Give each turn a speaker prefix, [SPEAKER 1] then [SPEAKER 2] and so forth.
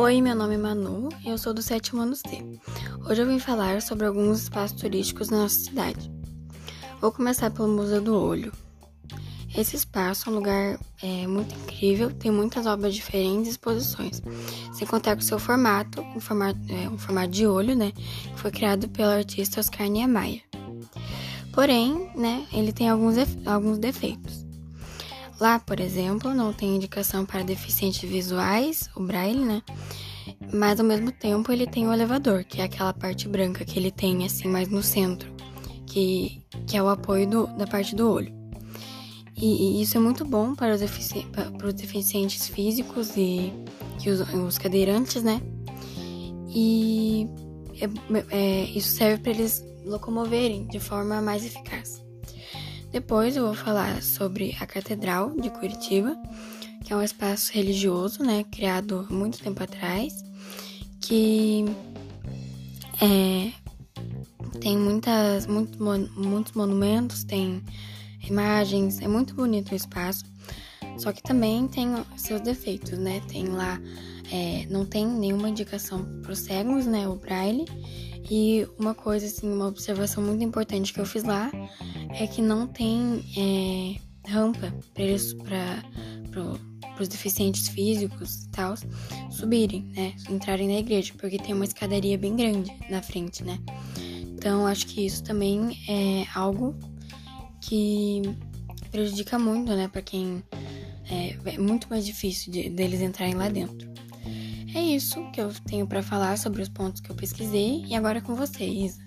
[SPEAKER 1] Oi, meu nome é Manu e eu sou do sétimo ano C. Hoje eu vim falar sobre alguns espaços turísticos na nossa cidade. Vou começar pelo Museu do Olho. Esse espaço é um lugar é, muito incrível, tem muitas obras diferentes e exposições, sem contar com seu formato, um formato, é, um formato de olho, né, que foi criado pelo artista Oscar Niemeyer. Porém, né, ele tem alguns, alguns defeitos. Lá, por exemplo, não tem indicação para deficientes visuais, o braille, né? Mas ao mesmo tempo ele tem o elevador, que é aquela parte branca que ele tem assim mais no centro, que, que é o apoio do, da parte do olho. E, e isso é muito bom para os, defici para os deficientes físicos e, e os, os, cadeirantes, né? E é, é, isso serve para eles locomoverem de forma mais eficaz. Depois eu vou falar sobre a Catedral de Curitiba, que é um espaço religioso, né, criado muito tempo atrás, que é, tem muitas, muito, muitos monumentos, tem imagens, é muito bonito o espaço. Só que também tem seus defeitos, né? Tem lá, é, não tem nenhuma indicação para os cegos, né? O braille. E uma coisa, assim, uma observação muito importante que eu fiz lá é que não tem é, rampa para os deficientes físicos e tal subirem, né? Entrarem na igreja, porque tem uma escadaria bem grande na frente, né? Então acho que isso também é algo que prejudica muito, né? Para quem é, é, muito mais difícil de, deles entrarem lá dentro. É isso que eu tenho para falar sobre os pontos que eu pesquisei e agora é com você, Isa.